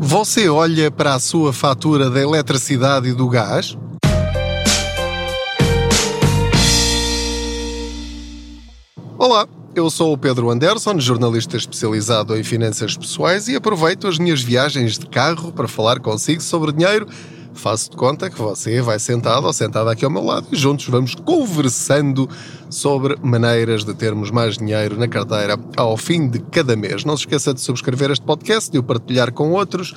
Você olha para a sua fatura da eletricidade e do gás? Olá, eu sou o Pedro Anderson, jornalista especializado em finanças pessoais e aproveito as minhas viagens de carro para falar consigo sobre dinheiro faço de conta que você vai sentado ou sentada aqui ao meu lado e juntos vamos conversando sobre maneiras de termos mais dinheiro na carteira ao fim de cada mês. Não se esqueça de subscrever este podcast, de o partilhar com outros,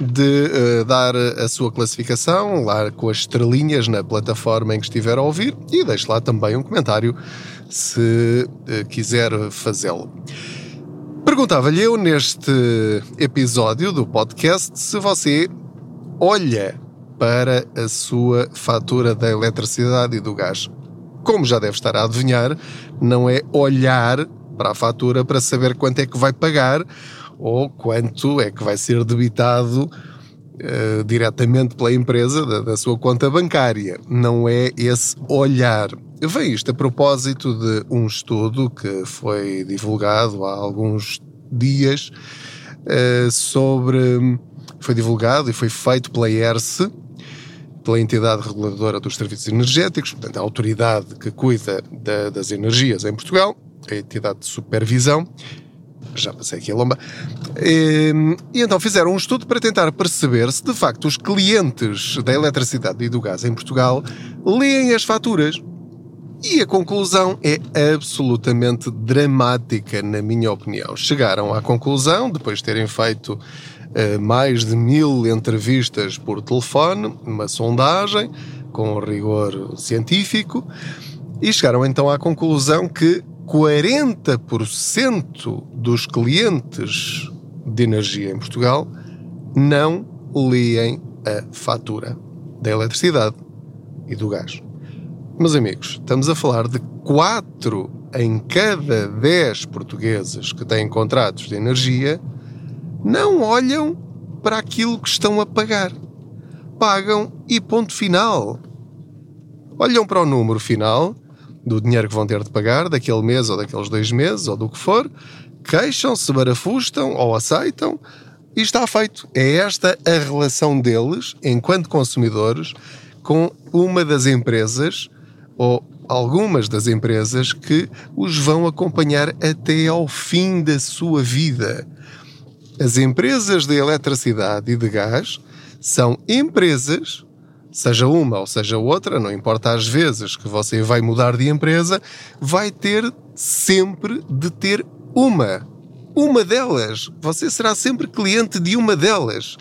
de uh, dar a sua classificação lá com as estrelinhas na plataforma em que estiver a ouvir e deixe lá também um comentário se uh, quiser fazê-lo. Perguntava-lhe eu neste episódio do podcast se você olha para a sua fatura da eletricidade e do gás. Como já deve estar a adivinhar, não é olhar para a fatura para saber quanto é que vai pagar ou quanto é que vai ser debitado uh, diretamente pela empresa da, da, sua conta bancária. Não é esse olhar. Vem isto a propósito de um estudo que foi divulgado há alguns dias uh, sobre. Foi divulgado e foi feito pela ERSE, pela entidade reguladora dos serviços energéticos, portanto, a autoridade que cuida da, das energias em Portugal, a entidade de supervisão, já passei aqui a lomba, e, e, então fizeram um estudo para tentar perceber se de facto os clientes da eletricidade e do gás em Portugal leem as faturas. E a conclusão é absolutamente dramática, na minha opinião. Chegaram à conclusão, depois de terem feito mais de mil entrevistas por telefone, uma sondagem com rigor científico, e chegaram então à conclusão que 40% dos clientes de energia em Portugal não leem a fatura da eletricidade e do gás. Meus amigos, estamos a falar de 4 em cada 10 portugueses que têm contratos de energia não olham para aquilo que estão a pagar. Pagam e ponto final. Olham para o número final do dinheiro que vão ter de pagar daquele mês ou daqueles dois meses ou do que for, queixam-se, barafustam ou aceitam e está feito. É esta a relação deles, enquanto consumidores, com uma das empresas ou algumas das empresas que os vão acompanhar até ao fim da sua vida. As empresas de eletricidade e de gás são empresas, seja uma ou seja outra, não importa as vezes que você vai mudar de empresa, vai ter sempre de ter uma. Uma delas. Você será sempre cliente de uma delas.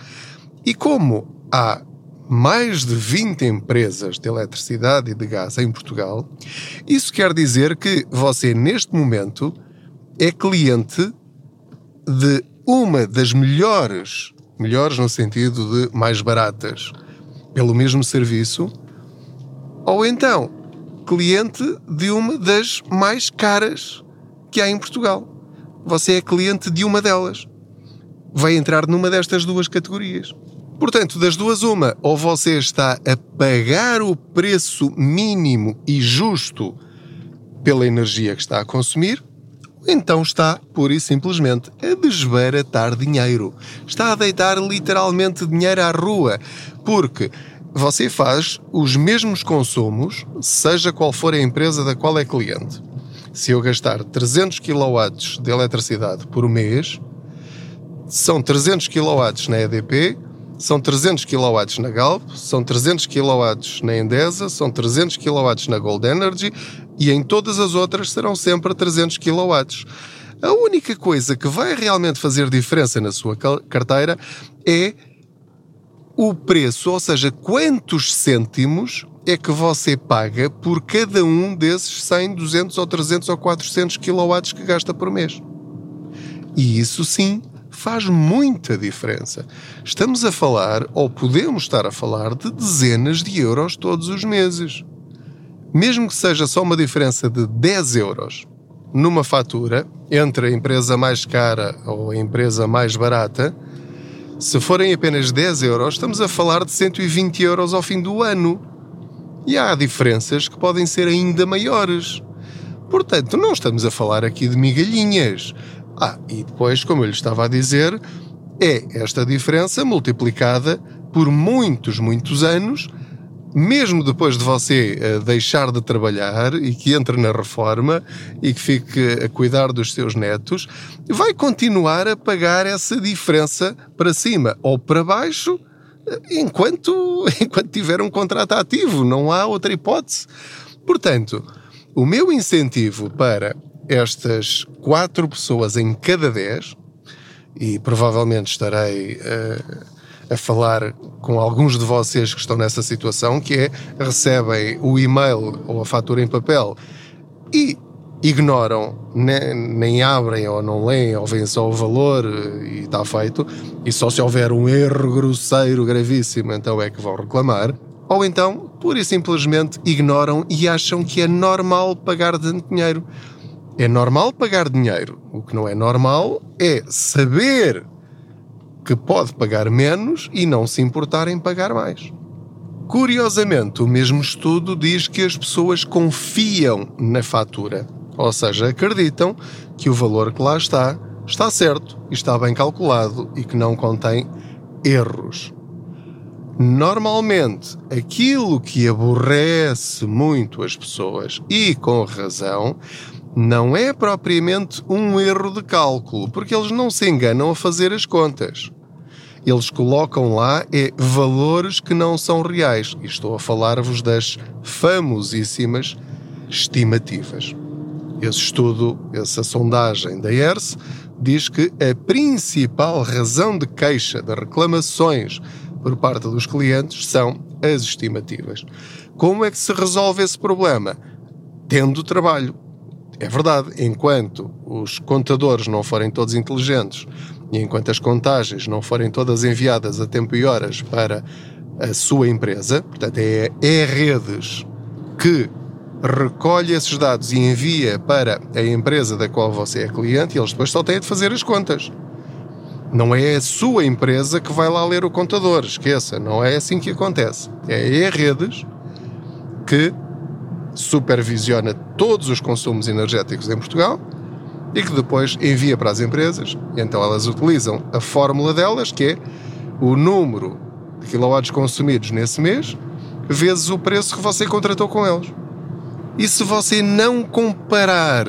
E como há mais de 20 empresas de eletricidade e de gás em Portugal, isso quer dizer que você, neste momento, é cliente de uma das melhores, melhores no sentido de mais baratas, pelo mesmo serviço, ou então cliente de uma das mais caras que há em Portugal. Você é cliente de uma delas. Vai entrar numa destas duas categorias. Portanto, das duas, uma, ou você está a pagar o preço mínimo e justo pela energia que está a consumir, então está, pura e simplesmente, a desbaratar dinheiro. Está a deitar literalmente dinheiro à rua, porque você faz os mesmos consumos, seja qual for a empresa da qual é cliente. Se eu gastar 300 kW de eletricidade por mês, são 300 kW na EDP, são 300 kW na Galp, são 300 kW na Endesa, são 300 kW na Gold Energy e em todas as outras serão sempre 300 kW. A única coisa que vai realmente fazer diferença na sua carteira é o preço, ou seja, quantos cêntimos é que você paga por cada um desses 100, 200 ou 300 ou 400 kW que gasta por mês. E isso sim faz muita diferença. Estamos a falar, ou podemos estar a falar, de dezenas de euros todos os meses. Mesmo que seja só uma diferença de 10 euros numa fatura entre a empresa mais cara ou a empresa mais barata, se forem apenas 10 euros, estamos a falar de 120 euros ao fim do ano. E há diferenças que podem ser ainda maiores. Portanto, não estamos a falar aqui de migalhinhas. Ah, e depois, como eu lhe estava a dizer, é esta diferença multiplicada por muitos, muitos anos, mesmo depois de você uh, deixar de trabalhar e que entre na reforma e que fique a cuidar dos seus netos, vai continuar a pagar essa diferença para cima ou para baixo enquanto, enquanto tiver um contrato ativo. Não há outra hipótese. Portanto, o meu incentivo para estas quatro pessoas em cada dez, e provavelmente estarei uh, a falar com alguns de vocês que estão nessa situação, que é recebem o e-mail ou a fatura em papel e ignoram, nem, nem, abrem ou não leem ou veem só o valor eh, e está feito, e só se houver um erro grosseiro gravíssimo então é que vão reclamar, ou então, pura e simplesmente ignoram e acham que é normal pagar dinheiro. É normal pagar dinheiro. O que não é normal é saber que pode pagar menos e não se importar em pagar mais. Curiosamente, o mesmo estudo diz que as pessoas confiam na fatura. Ou seja, acreditam que o valor que lá está está certo e está bem calculado e que não contém erros. Normalmente, aquilo que aborrece muito as pessoas, e com razão, não é propriamente um erro de cálculo, porque eles não se enganam a fazer as contas. Eles colocam lá é, valores que não são reais. E estou a falar-vos das famosíssimas estimativas. Esse estudo, essa sondagem da ERS, diz que a principal razão de queixa de reclamações por parte dos clientes são as estimativas. Como é que se resolve esse problema? Tendo trabalho. É verdade, enquanto os contadores não forem todos inteligentes e enquanto as contagens não forem todas enviadas a tempo e horas para a sua empresa, portanto, é, é redes que recolhe esses dados e envia para a empresa da qual você é cliente e eles depois só têm de fazer as contas. Não é a sua empresa que vai lá ler o contador, esqueça, não é assim que acontece. É a Redes que supervisiona todos os consumos energéticos em Portugal e que depois envia para as empresas. Então elas utilizam a fórmula delas, que é o número de quilowatts consumidos nesse mês vezes o preço que você contratou com eles. E se você não comparar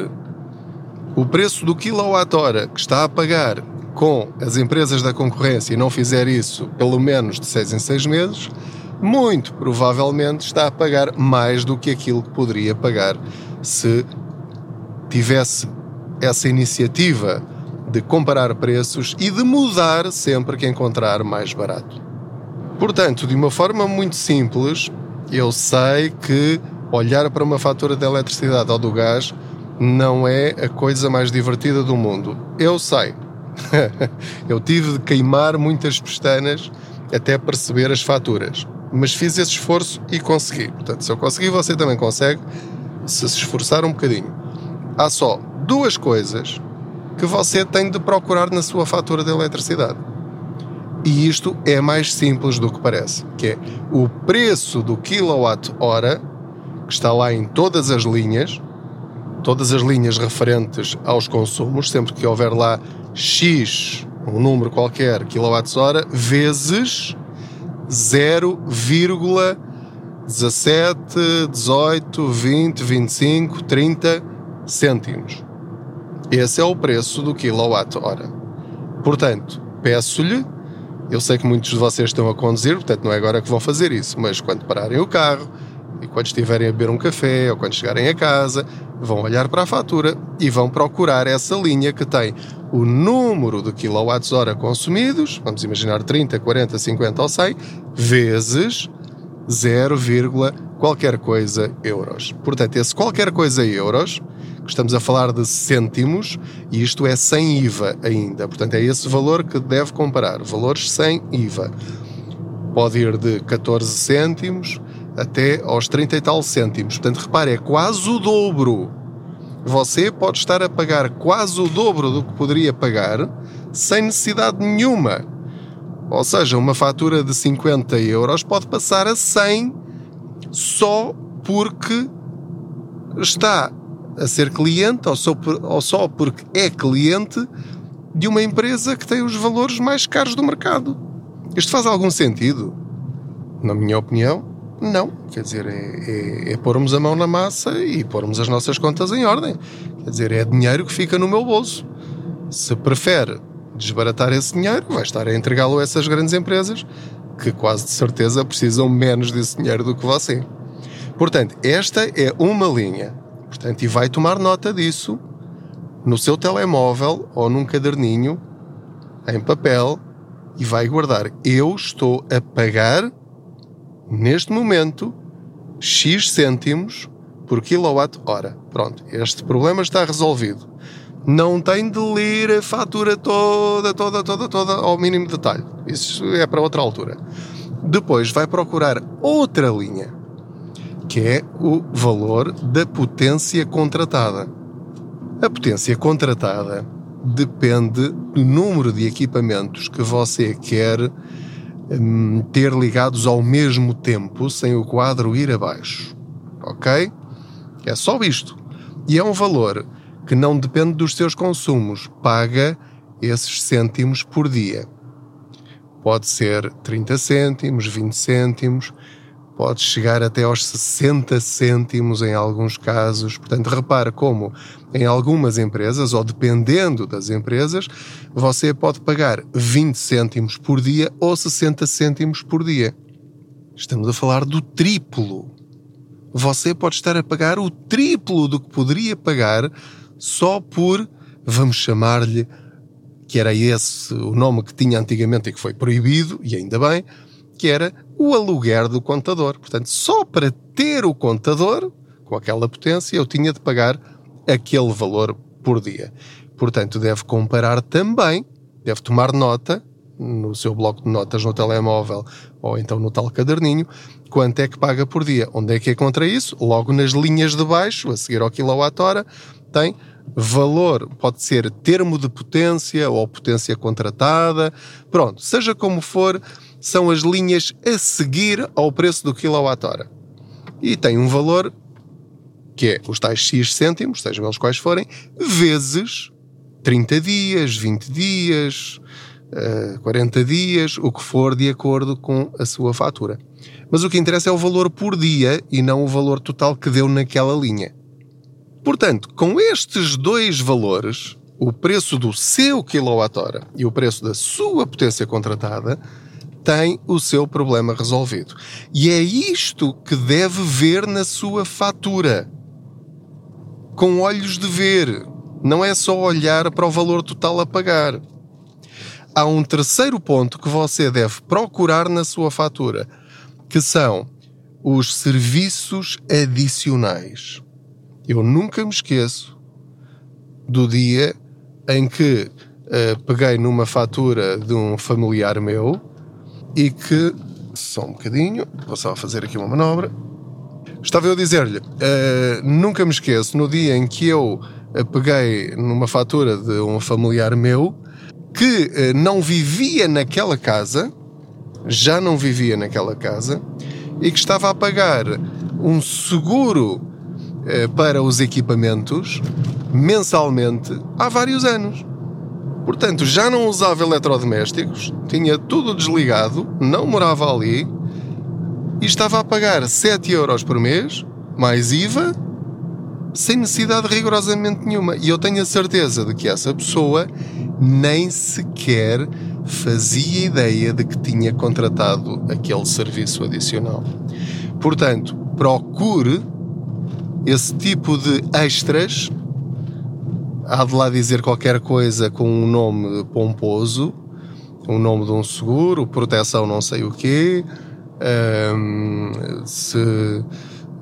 o preço do quilowatt-hora que está a pagar com as empresas da concorrência e não fizer isso pelo menos de seis em seis meses, muito provavelmente está a pagar mais do que aquilo que poderia pagar se tivesse essa iniciativa de comparar preços e de mudar sempre que encontrar mais barato. Portanto, de uma forma muito simples, eu sei que olhar para uma fatura de eletricidade ou do gás não é a coisa mais divertida do mundo. Eu sei. eu tive de queimar muitas pestanas até perceber as faturas. Mas fiz esse esforço e consegui. Portanto, se eu consegui, você também consegue, se se esforçar um bocadinho. Há só duas coisas que você tem de procurar na sua fatura de eletricidade. E isto é mais simples do que parece, que é o preço do quilowatt-hora que está lá em todas as linhas, todas as linhas referentes aos consumos, sempre que houver lá X, um número qualquer, quilowatts-hora, vezes 0,17, 18, 20, 25, 30 cêntimos. Esse é o preço do quilowatt-hora. Portanto, peço-lhe, eu sei que muitos de vocês estão a conduzir, portanto não é agora que vão fazer isso, mas quando pararem o carro, e quando estiverem a beber um café ou quando chegarem a casa, vão olhar para a fatura e vão procurar essa linha que tem o número de quilowatts-hora consumidos, vamos imaginar 30, 40, 50 ou 100, vezes 0, qualquer coisa euros. Portanto, esse qualquer coisa euros, que estamos a falar de cêntimos, e isto é sem IVA ainda. Portanto, é esse valor que deve comparar, valores sem IVA. Pode ir de 14 cêntimos até aos 30 e tal cêntimos. Portanto, repare, é quase o dobro. Você pode estar a pagar quase o dobro do que poderia pagar sem necessidade nenhuma. Ou seja, uma fatura de 50 euros pode passar a 100 só porque está a ser cliente ou só, ou só porque é cliente de uma empresa que tem os valores mais caros do mercado. Isto faz algum sentido? Na minha opinião, não. Quer dizer, é, é, é pormos a mão na massa e pormos as nossas contas em ordem. Quer dizer, é dinheiro que fica no meu bolso. Se prefere desbaratar esse dinheiro, vai estar a entregá-lo a essas grandes empresas que quase de certeza precisam menos desse dinheiro do que você. Portanto, esta é uma linha. Portanto, e vai tomar nota disso no seu telemóvel ou num caderninho em papel e vai guardar. Eu estou a pagar neste momento X cêntimos por quilowatt-hora. Pronto, este problema está resolvido. Não tem de ler a fatura toda, toda, toda, toda ao mínimo detalhe. Isso é para outra altura. Depois vai procurar outra linha, que é o valor da potência contratada. A potência contratada depende do número de equipamentos que você quer hum, ter ligados ao mesmo tempo sem o quadro ir abaixo. Ok? É só isto. E é um valor que não depende dos seus consumos, paga esses cêntimos por dia. Pode ser 30 cêntimos, 20 cêntimos, pode chegar até aos 60 cêntimos em alguns casos. Portanto, repara como em algumas empresas, ou dependendo das empresas, você pode pagar 20 cêntimos por dia ou 60 cêntimos por dia. Estamos a falar do triplo. Você pode estar a pagar o triplo do que poderia pagar só por, vamos chamar-lhe, que era esse o nome que tinha antigamente e que foi proibido, e ainda bem, que era o aluguer do contador. Portanto, só para ter o contador, com aquela potência, eu tinha de pagar aquele valor por dia. Portanto, deve comparar também, deve tomar nota no seu bloco de notas no telemóvel ou então no tal caderninho, quanto é que paga por dia. Onde é que é contra isso? Logo nas linhas de baixo, a seguir ao quilowatt-hora, tem valor, pode ser termo de potência ou potência contratada, pronto, seja como for, são as linhas a seguir ao preço do quilowatt-hora. E tem um valor que é os tais X cêntimos, sejam eles quais forem, vezes 30 dias, 20 dias, 40 eh, dias, o que for de acordo com a sua fatura. Mas o que interessa é o valor por dia e não o valor total que deu naquela linha. Portanto, com estes dois valores, o preço do seu quilowatt-hora e o preço da sua potência contratada, tem o seu problema resolvido. E é isto que deve ver na sua fatura. Com olhos de ver. Não é só olhar para o valor total a pagar. Há um terceiro ponto que você deve procurar na sua fatura, que são os serviços adicionais. Eu nunca me esqueço do dia em que uh, peguei numa fatura de um familiar meu e que, só um bocadinho, vou só fazer aqui uma manobra. Estava eu a dizer-lhe, uh, nunca me esqueço, no dia em que eu uh, peguei numa fatura de um familiar meu que não vivia naquela casa, já não vivia naquela casa, e que estava a pagar um seguro eh, para os equipamentos mensalmente há vários anos. Portanto, já não usava eletrodomésticos, tinha tudo desligado, não morava ali e estava a pagar 7 euros por mês, mais IVA, sem necessidade rigorosamente nenhuma. E eu tenho a certeza de que essa pessoa nem sequer fazia ideia de que tinha contratado aquele serviço adicional. Portanto, procure esse tipo de extras há de lá dizer qualquer coisa com um nome pomposo, o um nome de um seguro, proteção não sei o quê, um, se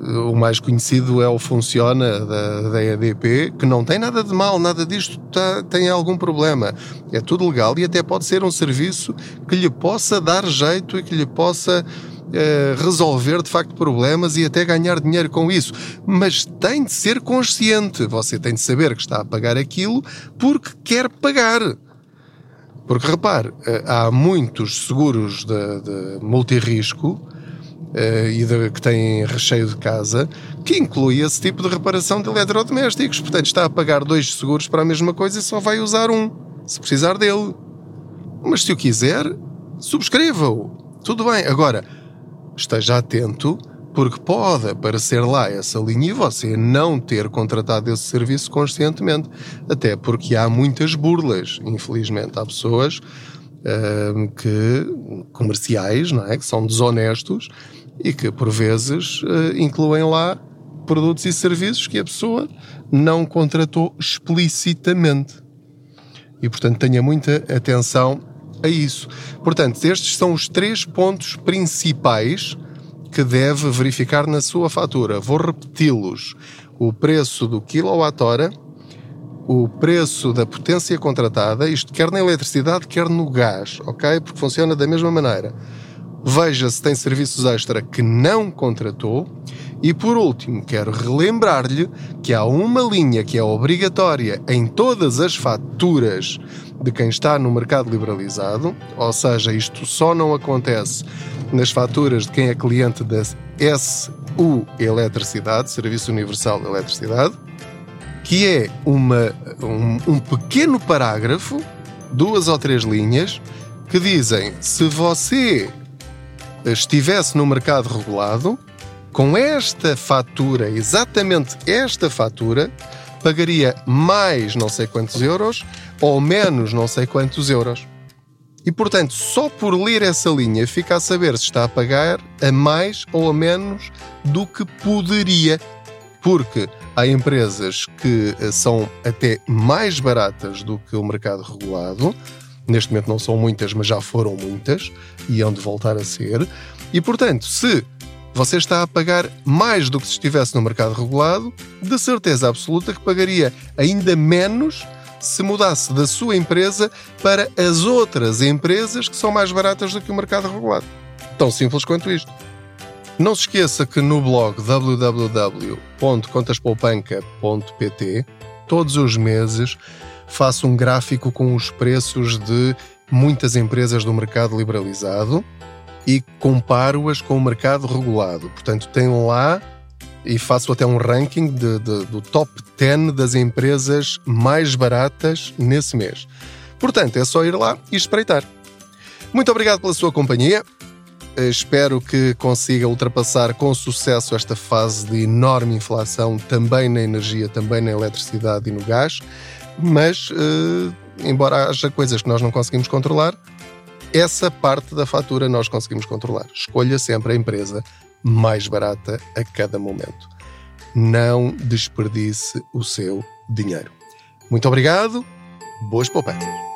o mais conhecido é o Funciona da, da EDP, que não tem nada de mal, nada disto tá, tem algum problema. É tudo legal e até pode ser um serviço que lhe possa dar jeito e que lhe possa eh, resolver de facto problemas e até ganhar dinheiro com isso. Mas tem de ser consciente. Você tem de saber que está a pagar aquilo porque quer pagar. Porque repare, eh, há muitos seguros de, de multirrisco uh, e de, que têm recheio de casa que inclui esse tipo de reparação de eletrodomésticos. Portanto, está a pagar dois seguros para a mesma coisa e só vai usar um se precisar dele. Mas se o quiser, subscreva-o. Tudo bem. Agora, esteja atento, porque pode aparecer lá essa linha e você não ter contratado esse serviço conscientemente. Até porque há muitas burlas, infelizmente. Há pessoas uh, que, comerciais, não é? que são desonestos e que, por vezes, uh, incluem lá produtos e serviços que a pessoa não contratou explicitamente. E, portanto, tenha muita atenção a isso. Portanto, estes são os três pontos principais que deve verificar na sua fatura. Vou repeti-los: o preço do quilowatt-hora, o preço da potência contratada, isto quer na eletricidade, quer no gás, ok? Porque funciona da mesma maneira. Veja se tem serviços extra que não contratou. E por último, quero relembrar-lhe que há uma linha que é obrigatória em todas as faturas de quem está no mercado liberalizado, ou seja, isto só não acontece nas faturas de quem é cliente da SU Eletricidade, Serviço Universal de Eletricidade, que é uma, um, um pequeno parágrafo, duas ou três linhas, que dizem se você estivesse no mercado regulado, com esta fatura, exatamente esta fatura, pagaria mais não sei quantos euros ou menos não sei quantos euros. E portanto, só por ler essa linha fica a saber se está a pagar a mais ou a menos do que poderia. Porque há empresas que eh, são até mais baratas do que o mercado regulado. Neste momento não são muitas, mas já foram muitas e hão de voltar a ser. E portanto, se você está a pagar mais do que se estivesse no mercado regulado, de certeza absoluta que pagaria ainda menos se mudasse da sua empresa para as outras empresas que são mais baratas do que o mercado regulado. Tão simples quanto isto. Não se esqueça que no blog www.contaspoupanca.pt todos os meses faço um gráfico com os preços de muitas empresas do mercado liberalizado e comparo-as com o mercado regulado. Portanto, tem lá e faço até um ranking de, de, do top 10 das empresas mais baratas nesse mês. Portanto, é só ir lá e espreitar. Muito obrigado pela sua companhia. Espero que consiga ultrapassar com sucesso esta fase de enorme inflação, também na energia, também na eletricidade e no gás. Mas, eh, embora haja coisas que nós não conseguimos controlar, essa parte da fatura nós conseguimos controlar. Escolha sempre a empresa mais barata a cada momento. Não desperdice o seu dinheiro. Muito obrigado, boas poupanças.